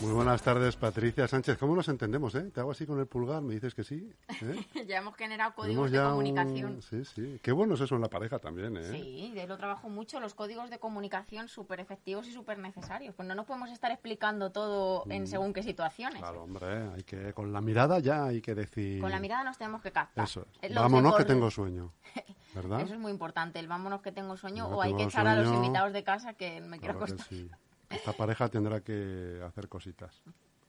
Muy buenas tardes, Patricia Sánchez. ¿Cómo nos entendemos, eh? Te hago así con el pulgar, me dices que sí. ¿eh? ya hemos generado códigos de comunicación. Sí, sí. Qué bueno es eso en la pareja también, ¿eh? Sí, de lo trabajo mucho, los códigos de comunicación súper efectivos y súper necesarios. Pues no nos podemos estar explicando todo en mm. según qué situaciones. Claro, hombre, hay que, con la mirada ya hay que decir... Con la mirada nos tenemos que captar. Eso es. Vámonos que tengo sueño. ¿Verdad? Eso es muy importante, el vámonos que tengo sueño o hay que echar a los invitados de casa que me quiero acostar. Esta pareja tendrá que hacer cositas.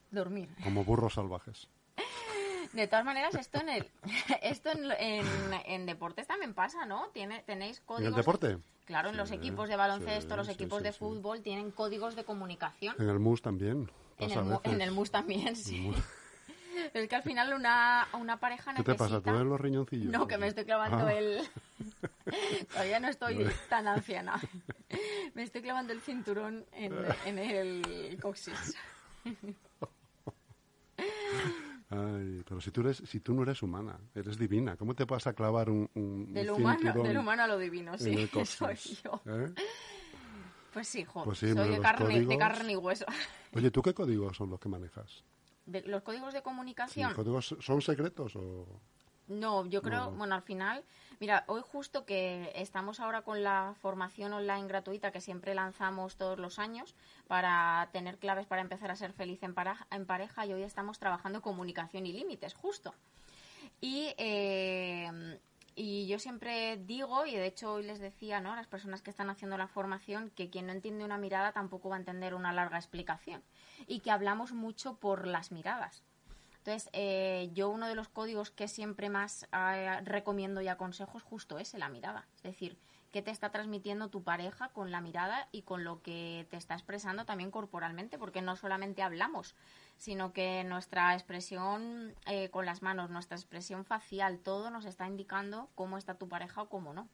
Dormir. Como burros salvajes. De todas maneras, esto en el, esto en, en, deportes también pasa, ¿no? Tiene, tenéis códigos. ¿En el deporte? Claro, en los equipos de baloncesto, los equipos de fútbol tienen códigos de comunicación. En el MUS también. En el, en el, MUS también, sí. Es que al final una, una pareja necesita... ¿Qué te pasa? ¿Tú eres los riñoncillos? No, que me estoy clavando ah. el... Todavía no estoy tan anciana. Me estoy clavando el cinturón en, en el coxis. Ay, pero si tú, eres, si tú no eres humana, eres divina, ¿cómo te vas a clavar un, un del, humano, del humano a lo divino, sí, soy yo. ¿Eh? Pues sí, pues soy de carne, de carne, y hueso. Oye, ¿tú qué códigos son los que manejas? ¿Los códigos de comunicación? ¿Los códigos son secretos o...? No, yo creo, bueno, al final, mira, hoy justo que estamos ahora con la formación online gratuita que siempre lanzamos todos los años para tener claves para empezar a ser feliz en, en pareja y hoy estamos trabajando comunicación y límites, justo. Y, eh, y yo siempre digo, y de hecho hoy les decía ¿no? a las personas que están haciendo la formación, que quien no entiende una mirada tampoco va a entender una larga explicación. Y que hablamos mucho por las miradas. Entonces, eh, yo uno de los códigos que siempre más eh, recomiendo y aconsejo es justo ese, la mirada. Es decir, qué te está transmitiendo tu pareja con la mirada y con lo que te está expresando también corporalmente, porque no solamente hablamos, sino que nuestra expresión eh, con las manos, nuestra expresión facial, todo nos está indicando cómo está tu pareja o cómo no.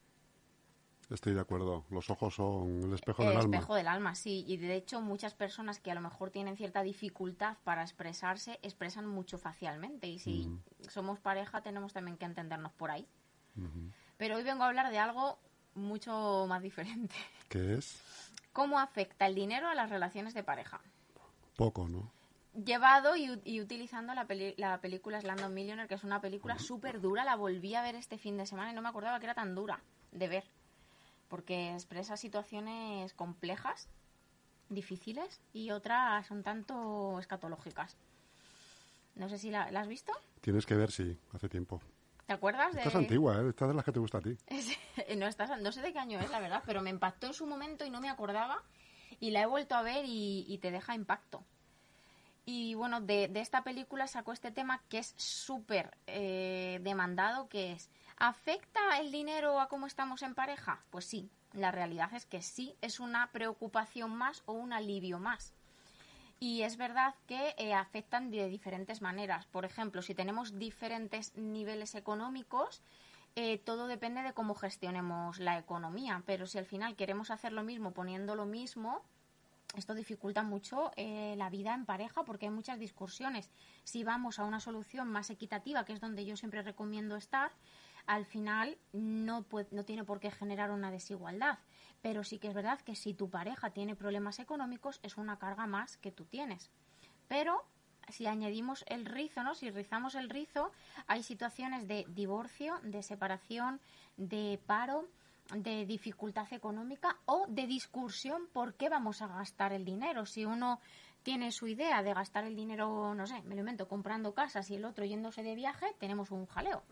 Estoy de acuerdo. Los ojos son el espejo del alma. El espejo del alma, sí. Y de hecho, muchas personas que a lo mejor tienen cierta dificultad para expresarse, expresan mucho facialmente. Y si somos pareja, tenemos también que entendernos por ahí. Pero hoy vengo a hablar de algo mucho más diferente. ¿Qué es? ¿Cómo afecta el dinero a las relaciones de pareja? Poco, ¿no? Llevado y, utilizando la, la película Slando Millionaire, que es una película súper dura. La volví a ver este fin de semana y no me acordaba que era tan dura de ver porque expresa situaciones complejas, difíciles y otras un tanto escatológicas. No sé si la, has visto. Tienes que ver, sí, hace tiempo. ¿Te acuerdas? Esta es antigua, ¿eh? Esta es de las que te gusta a ti. no, no sé de qué año es, la verdad, pero me impactó en su momento y no me acordaba. Y la he vuelto a ver y, te deja impacto. Y bueno, de, esta película sacó este tema que es súper eh, demandado, que es ¿Afecta el dinero a cómo estamos en pareja? Pues sí, la realidad es que sí, es una preocupación más o un alivio más. Y es verdad que eh, afectan de diferentes maneras. Por ejemplo, si tenemos diferentes niveles económicos, eh, todo depende de cómo gestionemos la economía. Pero si al final queremos hacer lo mismo poniendo lo mismo, esto dificulta mucho eh, la vida en pareja porque hay muchas discusiones. Si vamos a una solución más equitativa, que es donde yo siempre recomiendo estar, al final no, no tiene por qué generar una desigualdad. Pero sí que es verdad que si tu pareja tiene problemas económicos es una carga más que tú tienes. Pero si añadimos el rizo, ¿no? Si rizamos el rizo, hay situaciones de divorcio, de separación, de paro, de dificultad económica o de discursión por qué vamos a gastar el dinero. Si uno tiene su idea de gastar el dinero, no sé, me lo invento, comprando casas y el otro yéndose de viaje, tenemos un jaleo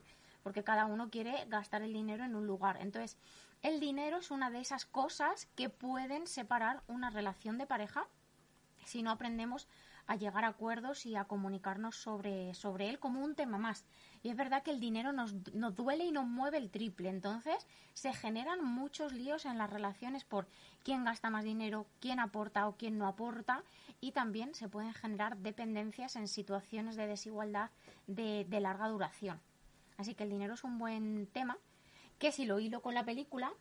porque cada uno quiere gastar el dinero en un lugar. Entonces, el dinero es una de esas cosas que pueden separar una relación de pareja si no aprendemos a llegar a acuerdos y a comunicarnos sobre, sobre él como un tema más. Y es verdad que el dinero nos, nos duele y nos mueve el triple. Entonces se generan muchos líos en las relaciones por quién gasta más dinero, quién aporta o quién no aporta. Y también se pueden generar dependencias en situaciones de desigualdad de, de larga duración. Así que el dinero es un buen tema que si lo hilo con la película,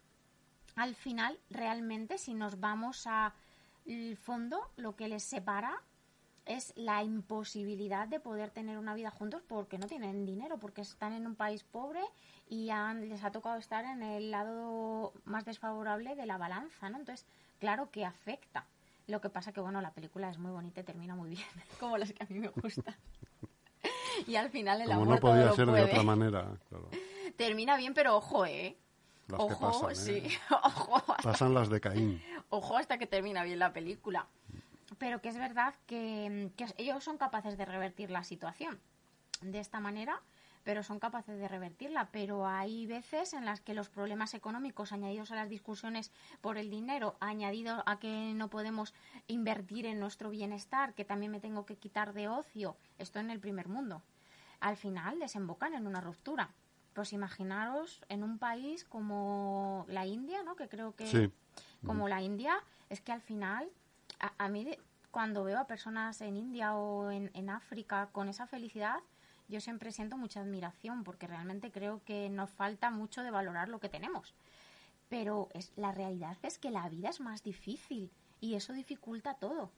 al final realmente si nos vamos a el fondo, lo que les separa es la imposibilidad de poder tener una vida juntos porque no tienen dinero, porque están en un país pobre y les ha tocado estar en el lado más desfavorable de la balanza, ¿no? Entonces, claro que afecta. Lo que pasa que, bueno, la película es muy bonita y termina muy bien, como las que a mí me gustan. y al final el Como amor no podía todo lo ser de otra manera. claro. Termina bien, pero ojo, ¿eh? Las que ojo, pasan, sí. ¿eh? ojo, hasta, Pasan las de Caín. ojo hasta que termina bien la película. Pero que es verdad que, que ellos son capaces de revertir la situación de esta manera, pero son capaces de revertirla. Pero hay veces en las que los problemas económicos añadidos a las discusiones por el dinero, añadido a que no podemos invertir en nuestro bienestar, que también me tengo que quitar de ocio, esto en el primer mundo, al final desembocan en una ruptura. Pues imaginaros en un país como la India, ¿no? Que creo que Sí. como la India, es que al final, a, a mí de- cuando veo a personas en India o en, en África con esa felicidad, yo siempre siento mucha admiración porque realmente creo que nos falta mucho de valorar lo que tenemos. Pero es, la realidad es que la vida es más difícil y eso dificulta todo.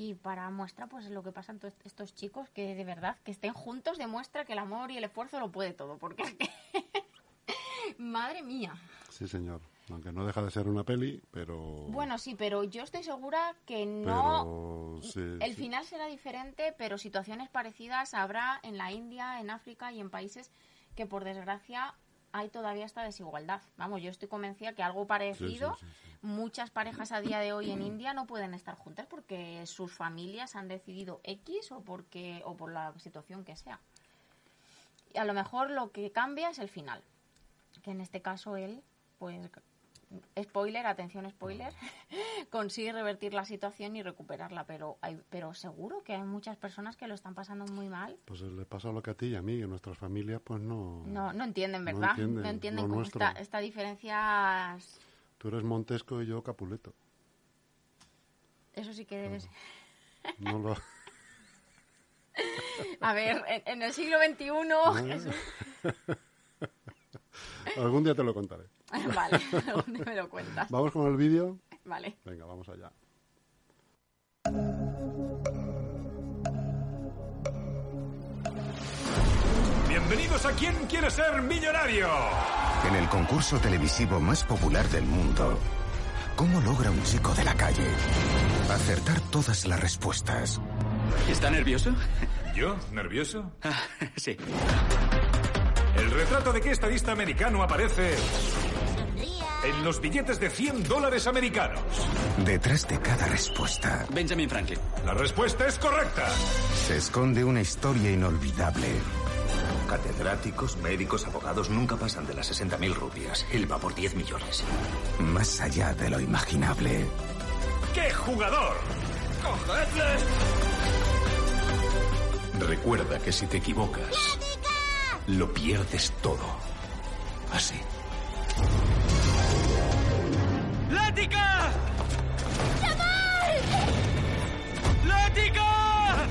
Y para muestra, pues lo que pasan todos estos chicos, que de verdad, que estén juntos, demuestra que el amor y el esfuerzo lo puede todo. Porque es que, madre mía. Sí, señor. Aunque no deja de ser una peli, pero... Bueno, sí, pero yo estoy segura que no. Pero, sí, el sí. final será diferente, pero situaciones parecidas habrá en la India, en África y en países que, por desgracia, hay todavía esta desigualdad. Vamos, yo estoy convencida que algo parecido, sí, sí, muchas parejas a día de hoy en India no pueden estar juntas porque sus familias han decidido X o porque o por la situación que sea. Y a lo mejor lo que cambia es el final, que en este caso él, pues spoiler, atención spoiler, consigue revertir la situación y recuperarla, pero hay, pero seguro que hay muchas personas que lo están pasando muy mal. Pues le pasa lo que a ti y a mí, que nuestras familias pues no... No, no entienden, No ¿verdad? entienden, no entienden cómo esta, esta diferencia. es- Tú eres Montesco y yo Capuleto. Eso sí que debes. No lo... A ver, en, en el siglo XXI. Jesús- Algún día te lo contaré. Vale, ¿dónde me lo cuentas? ¿Vamos con el vídeo? Vale. Venga, vamos allá. Bienvenidos a ¿Quién quiere ser millonario? En el concurso televisivo más popular del mundo, ¿cómo logra un chico de la calle acertar todas las respuestas? ¿Está nervioso? ¿Yo? ¿Nervioso? Ah, sí. El retrato de qué estadista americano aparece en los billetes de 100 dólares americanos. Detrás de cada respuesta Benjamin Franklin. La respuesta es correcta. se esconde una historia inolvidable. Catedráticos, médicos, abogados nunca pasan de las 60.000 rupias. Él va por 10 millones. Más allá de lo imaginable. ¡Qué jugador! ¡Cogedle! Recuerda que si te equivocas, lo pierdes todo. Así. ¡Lática! ¡Lática!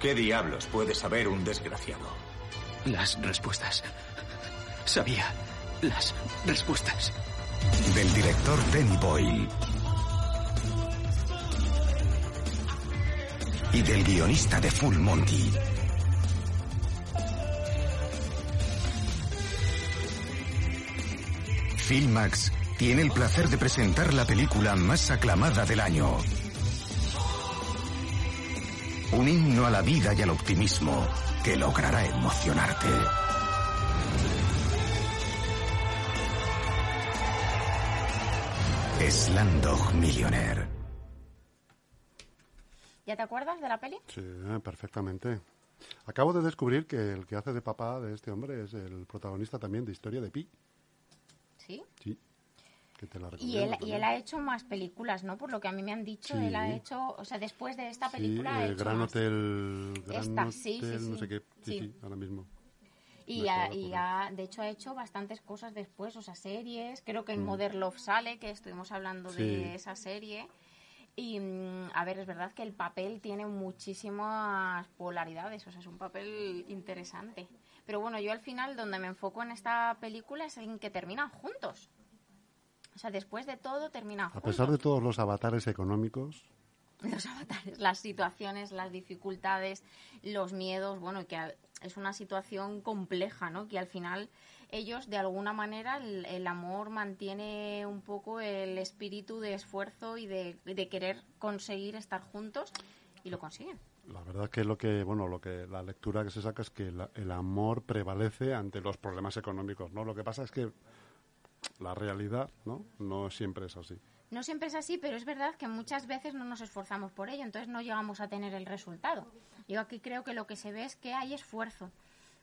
¿Qué diablos puede saber un desgraciado? Las respuestas. Sabía las respuestas. Del director Danny Boyle. Y del guionista de Full Monty. Filmax tiene el placer de presentar la película más aclamada del año. Un himno a la vida y al optimismo que logrará emocionarte. Slandog Millionaire. ¿Ya te acuerdas de la peli? Sí, perfectamente. Acabo de descubrir que el que hace de papá de este hombre es el protagonista también de Historia de Pi. Sí. Sí. Que te la Y él, y él ha hecho más películas, ¿no? Por lo que a mí me han dicho, Sí. él ha hecho, o sea, después de esta Sí, película ha eh, hecho Gran más. Hotel... Gran Esta, sí, sí, Hotel, no sí. sé qué. Sí, Sí. sí, ahora mismo. Y, ha- y ha- de hecho ha hecho bastantes cosas después, o sea, series. Creo que en Mm. Modern Love sale, que estuvimos hablando Sí. de esa serie. Y, mm, a ver, es verdad que el papel tiene muchísimas polaridades, o sea, es un papel interesante. Pero bueno, yo al final, donde me enfoco en esta película es en que terminan juntos. O sea, después de todo, terminan A juntos. pesar de todos los avatares económicos, los avatares, las situaciones, las dificultades, los miedos, bueno, que a- es una situación compleja, ¿no? Que al final ellos de alguna manera el, el amor mantiene un poco el espíritu de esfuerzo y de, de querer conseguir estar juntos y lo consiguen. La verdad es que lo que, bueno, lo que la lectura que se saca es que la- el amor prevalece ante los problemas económicos, ¿no? Lo que pasa es que la realidad, ¿no? No siempre es así. No siempre es así, pero es verdad que muchas veces no nos esforzamos por ello, entonces no llegamos a tener el resultado. Yo aquí creo que lo que se ve es que hay esfuerzo.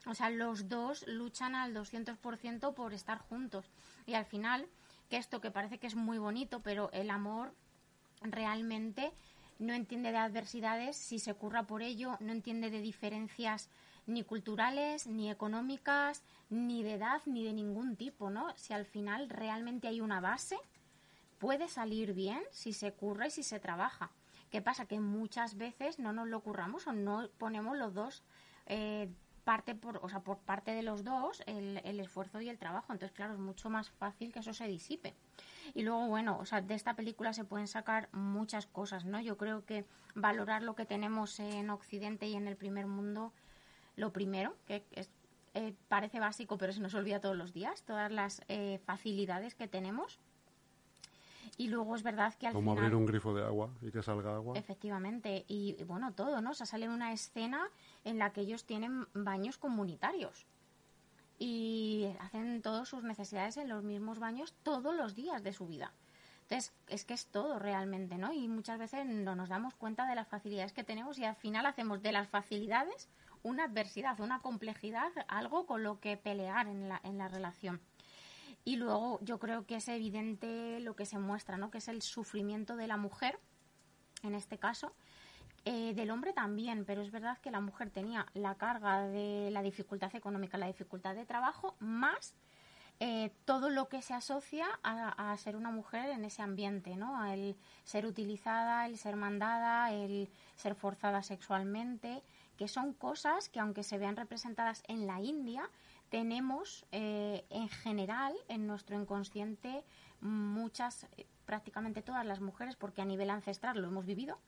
O sea, los dos luchan al 200% por estar juntos. Y al final, que esto que parece que es muy bonito, pero el amor realmente no entiende de adversidades si se curra por ello, no entiende de diferencias ni culturales, ni económicas, ni de edad, ni de ningún tipo, ¿no? Si al final realmente hay una base, puede salir bien si se curra y si se trabaja. ¿Qué pasa? Que muchas veces no nos lo curramos o no ponemos los dos eh, parte por, o sea, por parte de los dos el, el esfuerzo y el trabajo. Entonces, claro, es mucho más fácil que eso se disipe. Y luego, bueno, o sea, de esta película se pueden sacar muchas cosas, ¿no? Yo creo que valorar lo que tenemos en Occidente y en el primer mundo, lo primero, que es, eh, parece básico, pero se nos olvida todos los días, todas las eh, facilidades que tenemos. Y luego es verdad que al Como final... abrir un grifo de agua y que salga agua. Efectivamente, y y bueno, todo, ¿no? O sea, sale una escena en la que ellos tienen baños comunitarios y hacen todas sus necesidades en los mismos baños todos los días de su vida. Entonces, es que es todo realmente, ¿no? Y muchas veces no nos damos cuenta de las facilidades que tenemos y al final hacemos de las facilidades una adversidad, una complejidad, algo con lo que pelear en la, en la relación. Y luego yo creo que es evidente lo que se muestra, ¿no? Que es el sufrimiento de la mujer, en este caso, eh, del hombre también, pero es verdad que la mujer tenía la carga de la dificultad económica, la dificultad de trabajo, más eh, todo lo que se asocia a, a ser una mujer en ese ambiente, ¿no? El ser utilizada, el ser mandada, el ser forzada sexualmente, que son cosas que aunque se vean representadas en la India, tenemos eh, en general en nuestro inconsciente muchas, eh, prácticamente todas las mujeres, porque a nivel ancestral lo hemos vivido,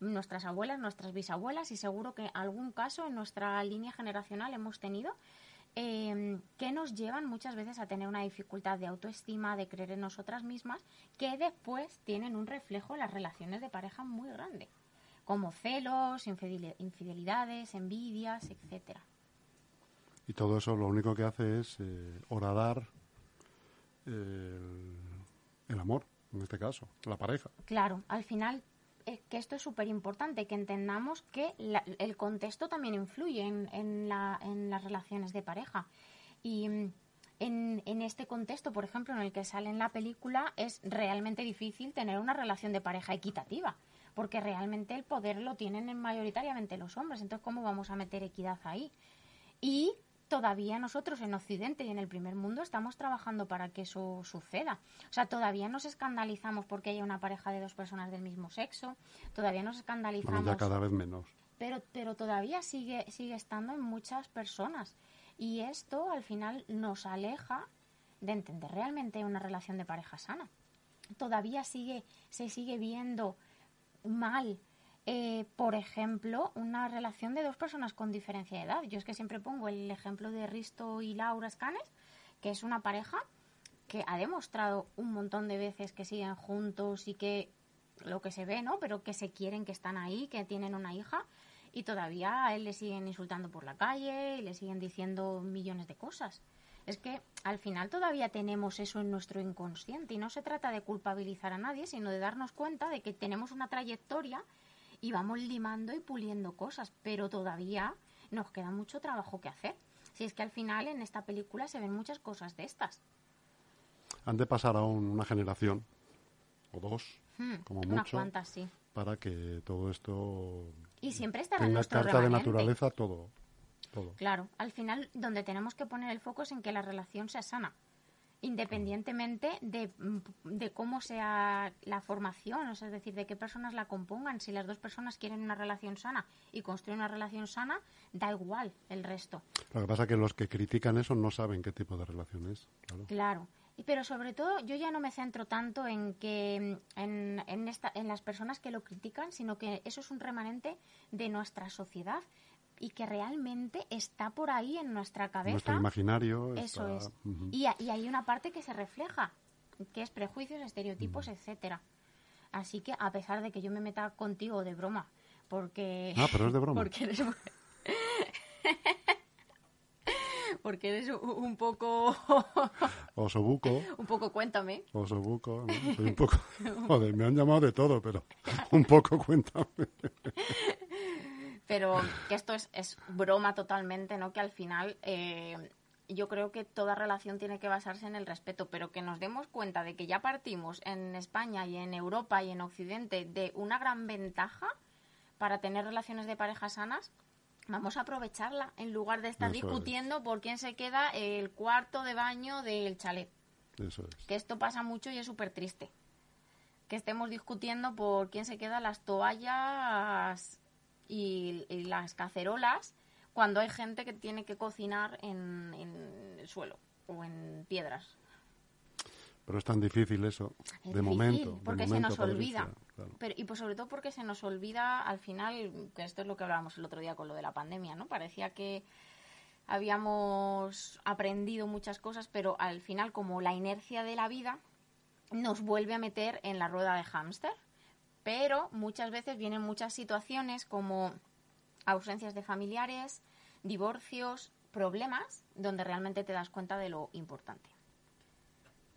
nuestras abuelas, nuestras bisabuelas y seguro que algún caso en nuestra línea generacional hemos tenido eh, que nos llevan muchas veces a tener una dificultad de autoestima, de creer en nosotras mismas, que después tienen un reflejo en las relaciones de pareja muy grande, como celos, infideli- infidelidades, envidias, etcétera. Y todo eso lo único que hace es eh, horadar el, el amor, en este caso, la pareja. Claro, al final eh, que esto es súper importante, que entendamos que la- el contexto también influye en, en la- en las relaciones de pareja. Y mm, en, en este contexto, por ejemplo, en el que sale en la película, es realmente difícil tener una relación de pareja equitativa, porque realmente el poder lo tienen en mayoritariamente los hombres. Entonces, ¿cómo vamos a meter equidad ahí? Y todavía nosotros en Occidente y en el primer mundo estamos trabajando para que eso suceda. O sea, todavía nos escandalizamos porque haya una pareja de dos personas del mismo sexo, todavía nos escandalizamos, Bueno, ya cada vez menos. pero, pero todavía sigue, sigue estando en muchas personas. Y esto al final nos aleja de entender realmente una relación de pareja sana. Todavía sigue, se sigue viendo mal eh, por ejemplo, una relación de dos personas con diferencia de edad. Yo es que siempre pongo el ejemplo de Risto y Laura Scanes, que es una pareja que ha demostrado un montón de veces que siguen juntos y que lo que se ve, ¿no? Pero que se quieren, que están ahí, que tienen una hija y todavía a él le siguen insultando por la calle y le siguen diciendo millones de cosas. Es que al final todavía tenemos eso en nuestro inconsciente y no se trata de culpabilizar a nadie, sino de darnos cuenta de que tenemos una trayectoria y vamos limando y puliendo cosas, pero todavía nos queda mucho trabajo que hacer. Si es que al final en esta película se ven muchas cosas de estas. Han de pasar aún una generación o dos, Hmm, como unas mucho, cuantas, sí. para que todo esto Y siempre estará en nuestro carta de naturaleza todo. Todo. Claro, al final donde tenemos que poner el foco es en que la relación sea sana, independientemente de, mm, de cómo sea la formación, o sea, es decir, de qué personas la compongan. Si las dos personas quieren una relación sana y construyen una relación sana, da igual el resto. Lo que pasa es que los que critican eso no saben qué tipo de relación es. Claro. Pero sobre todo yo ya no me centro tanto en que mm, en, en, esta, en las personas que lo critican, sino que eso es un remanente de nuestra sociedad. Y que realmente está por ahí en nuestra cabeza. Nuestro imaginario. Eso está- es. Y, hay una parte que se refleja, que es prejuicios, estereotipos, etcétera. Así que a pesar de que yo me meta contigo de broma, porque... Ah, pero es de broma. Porque eres... porque eres un- un poco... Osobuco, un poco cuéntame. osobuco, ¿no? Soy un poco... Joder, me han llamado de todo, pero un poco cuéntame. Pero que esto es, es broma totalmente, ¿no? Que al final eh, yo creo que toda relación tiene que basarse en el respeto, pero que nos demos cuenta de que ya partimos en España y en Europa y en Occidente de una gran ventaja para tener relaciones de pareja sanas. Vamos a aprovecharla en lugar de estar Eso es. discutiendo por quién se queda el cuarto de baño del chalet. Eso es. Que esto pasa mucho y es súper triste. Que estemos discutiendo por quién se queda las toallas y, y las cacerolas cuando hay gente que tiene que cocinar en, en el suelo o en piedras. Pero es tan difícil eso, Es de difícil, momento. de porque se nos Patricia, olvida. claro. Pero, y pues sobre todo porque se nos olvida al final, que esto es lo que hablábamos el otro día con lo de la pandemia, ¿no? Parecía que habíamos aprendido muchas cosas, pero al final como la inercia de la vida nos vuelve a meter en la rueda de hámster. Pero muchas veces vienen muchas situaciones como ausencias de familiares, divorcios, problemas, donde realmente te das cuenta de lo importante.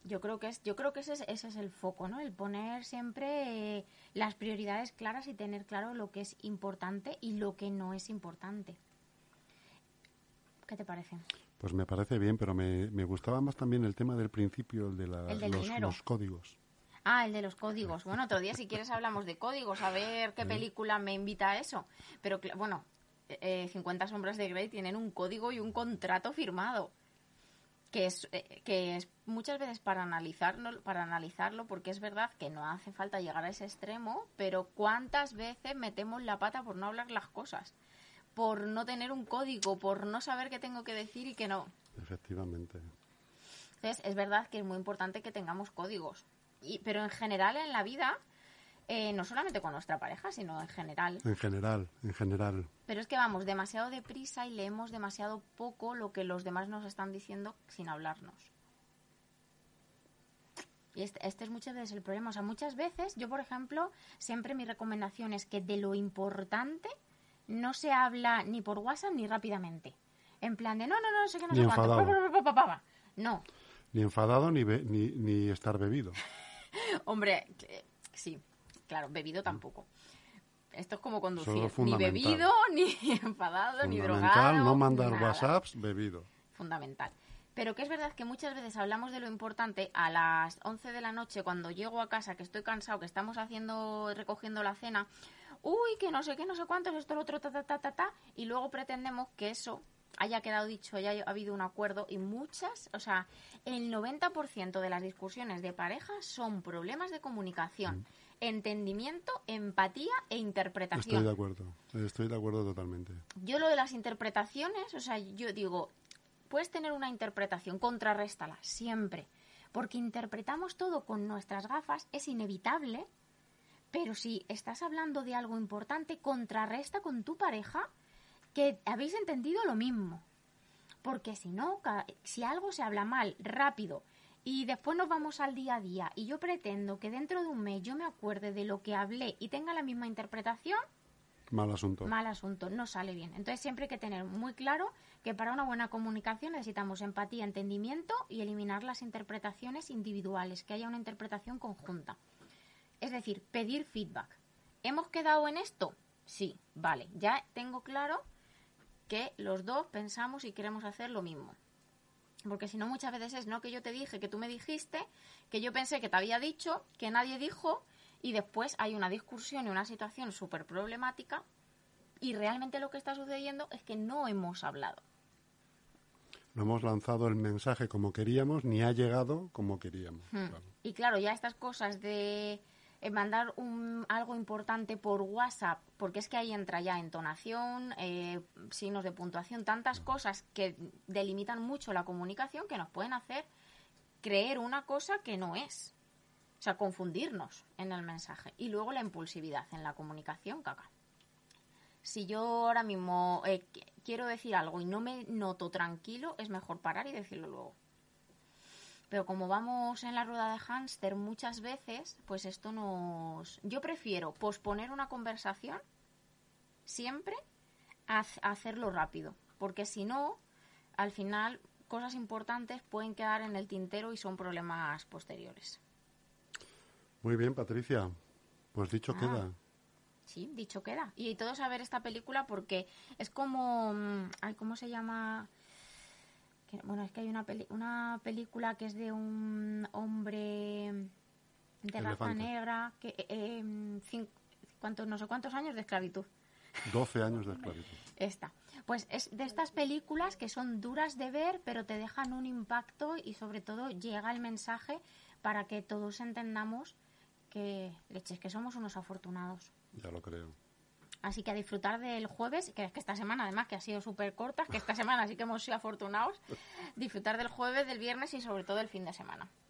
Yo creo que es, yo creo que ese es, ese es el foco, ¿no? El poner siempre eh, las prioridades claras y tener claro lo que es importante y lo que no es importante. ¿Qué te parece? Pues me parece bien, pero me, me gustaba más también el tema del principio, el de la- El del los, dinero. los códigos. Ah, el de los códigos. Bueno, otro día si quieres hablamos de códigos, a ver qué película me invita a eso. Pero bueno, eh, 50 sombras de Grey tienen un código y un contrato firmado. Que es, eh, que es muchas veces para analizarlo, para analizarlo, porque es verdad que no hace falta llegar a ese extremo, pero ¿cuántas veces metemos la pata por no hablar las cosas? Por no tener un código, por no saber qué tengo que decir y qué no. Efectivamente. Entonces, es verdad que es muy importante que tengamos códigos. Y, pero en general en la vida, eh, no solamente con nuestra pareja, sino en general. En general, en general. Pero es que vamos demasiado deprisa y leemos demasiado poco lo que los demás nos están diciendo sin hablarnos. Y este, este es muchas veces el problema. O sea, muchas veces, yo por ejemplo, siempre mi recomendación es que de lo importante no se habla ni por WhatsApp ni rápidamente. En plan de, no, no, no, no sé qué, no Ni sé enfadado. No, Ni enfadado ni, be- ni, ni estar bebido. Hombre, sí, claro, bebido tampoco. Esto es como conducir. es Ni bebido, ni enfadado, ni drogado. Fundamental no mandar nada. WhatsApps bebido. Fundamental. Pero que es verdad que muchas veces hablamos de lo importante a las 11 de la noche cuando llego a casa, que estoy cansado, que estamos haciendo, recogiendo la cena. Uy, que no sé qué, no sé cuánto, esto, lo otro, ta, ta, ta, ta, ta. Y luego pretendemos que eso haya quedado dicho, haya habido un acuerdo. Y muchas, o sea, el 90% de las discusiones de pareja son problemas de comunicación, entendimiento, empatía e interpretación. Estoy de acuerdo. Estoy de acuerdo totalmente. Yo lo de las interpretaciones, o sea, yo digo, puedes tener una interpretación, contrarréstala, siempre. Porque interpretamos todo con nuestras gafas, es inevitable. Pero si estás hablando de algo importante, contrarresta con tu pareja que habéis entendido lo mismo. Porque si no, si algo se habla mal, rápido, y después nos vamos al día a día, y yo pretendo que dentro de un mes yo me acuerde de lo que hablé y tenga la misma interpretación, Mal asunto. mal asunto, no sale bien. Entonces siempre hay que tener muy claro que para una buena comunicación necesitamos empatía, entendimiento y eliminar las interpretaciones individuales, que haya una interpretación conjunta. Es decir, pedir feedback. ¿Hemos quedado en esto? Sí, vale. Ya tengo claro que los dos pensamos y queremos hacer lo mismo. Porque si no, muchas veces es no que yo te dije, que tú me dijiste, que yo pensé que te había dicho, que nadie dijo, y después hay una discusión y una situación súper problemática, y realmente lo que está sucediendo es que no hemos hablado. No hemos lanzado el mensaje como queríamos, ni ha llegado como queríamos. Hmm. Claro. Y claro, ya estas cosas de mandar un, algo importante por WhatsApp, porque es que ahí entra ya entonación, eh, signos de puntuación, tantas cosas que delimitan mucho la comunicación que nos pueden hacer creer una cosa que no es. O sea, confundirnos en el mensaje. Y luego la impulsividad en la comunicación, caca. Si yo ahora mismo eh, qu- quiero decir algo y no me noto tranquilo, es mejor parar y decirlo luego. Pero como vamos en la rueda de hámster muchas veces, pues esto nos... Yo prefiero posponer una conversación siempre a hac- a hacerlo rápido. Porque si no, al final cosas importantes pueden quedar en el tintero y son problemas posteriores. Muy bien, Patricia. Pues dicho Ah. queda. Sí, dicho queda. Y todos a ver esta película porque es como... mm, Ay, ¿Cómo se llama? Que- bueno, es que hay una, peli- una película que es de un hombre de raza Elefante. negra que... eh, cuántos, no sé cuántos años de esclavitud. 12 años de esclavitud. Esta. Pues es de estas películas que son duras de ver, pero te dejan un impacto y sobre todo llega el mensaje para que todos entendamos que, leches, que somos unos afortunados. Ya lo creo. Así que a disfrutar del jueves, que es que esta semana además que ha sido súper corta, que esta semana sí que hemos sido afortunados, disfrutar del jueves, del viernes y sobre todo del fin de semana.